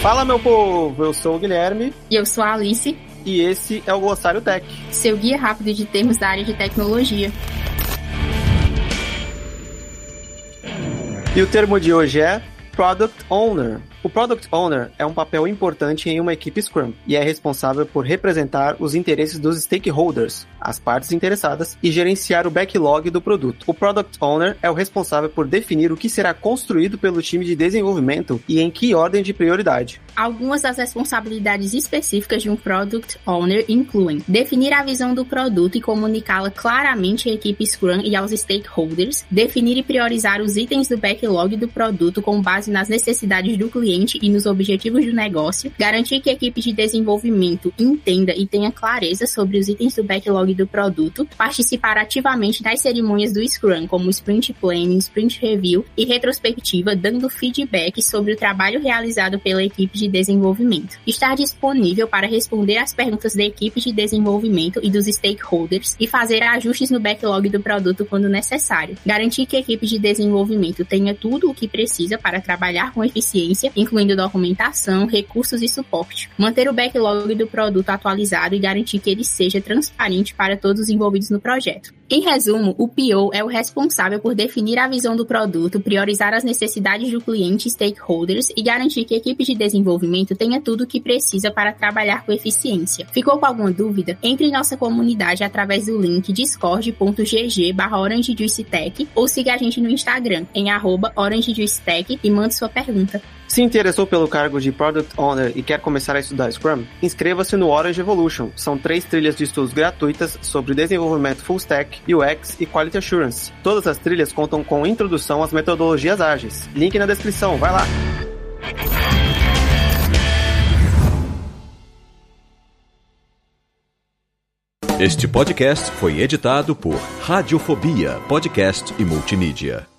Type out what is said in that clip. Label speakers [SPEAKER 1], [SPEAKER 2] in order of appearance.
[SPEAKER 1] Fala, meu povo! Eu sou o Guilherme.
[SPEAKER 2] E eu sou a Alice.
[SPEAKER 1] E esse é o Glossário Tech
[SPEAKER 2] seu guia rápido de termos da área de tecnologia.
[SPEAKER 1] E o termo de hoje é Product Owner. O Product Owner é um papel importante em uma equipe Scrum e é responsável por representar os interesses dos stakeholders, as partes interessadas, e gerenciar o backlog do produto. O Product Owner é o responsável por definir o que será construído pelo time de desenvolvimento e em que ordem de prioridade.
[SPEAKER 2] Algumas das responsabilidades específicas de um Product Owner incluem definir a visão do produto e comunicá-la claramente à equipe Scrum e aos stakeholders, definir e priorizar os itens do backlog do produto com base nas necessidades do cliente cliente e nos objetivos do negócio, garantir que a equipe de desenvolvimento entenda e tenha clareza sobre os itens do backlog do produto, participar ativamente das cerimônias do Scrum, como Sprint Planning, Sprint Review e retrospectiva, dando feedback sobre o trabalho realizado pela equipe de desenvolvimento. Estar disponível para responder às perguntas da equipe de desenvolvimento e dos stakeholders e fazer ajustes no backlog do produto quando necessário. Garantir que a equipe de desenvolvimento tenha tudo o que precisa para trabalhar com eficiência incluindo documentação, recursos e suporte. Manter o backlog do produto atualizado e garantir que ele seja transparente para todos os envolvidos no projeto. Em resumo, o PO é o responsável por definir a visão do produto, priorizar as necessidades do cliente e stakeholders e garantir que a equipe de desenvolvimento tenha tudo o que precisa para trabalhar com eficiência. Ficou com alguma dúvida? Entre em nossa comunidade através do link discord.gg orangejuicetech ou siga a gente no Instagram em arroba e mande sua pergunta.
[SPEAKER 1] Se interessou pelo cargo de Product Owner e quer começar a estudar Scrum, inscreva-se no Orange Evolution. São três trilhas de estudos gratuitas sobre desenvolvimento full stack, UX e Quality Assurance. Todas as trilhas contam com introdução às metodologias ágeis. Link na descrição, vai lá!
[SPEAKER 3] Este podcast foi editado por Radiofobia, podcast e multimídia.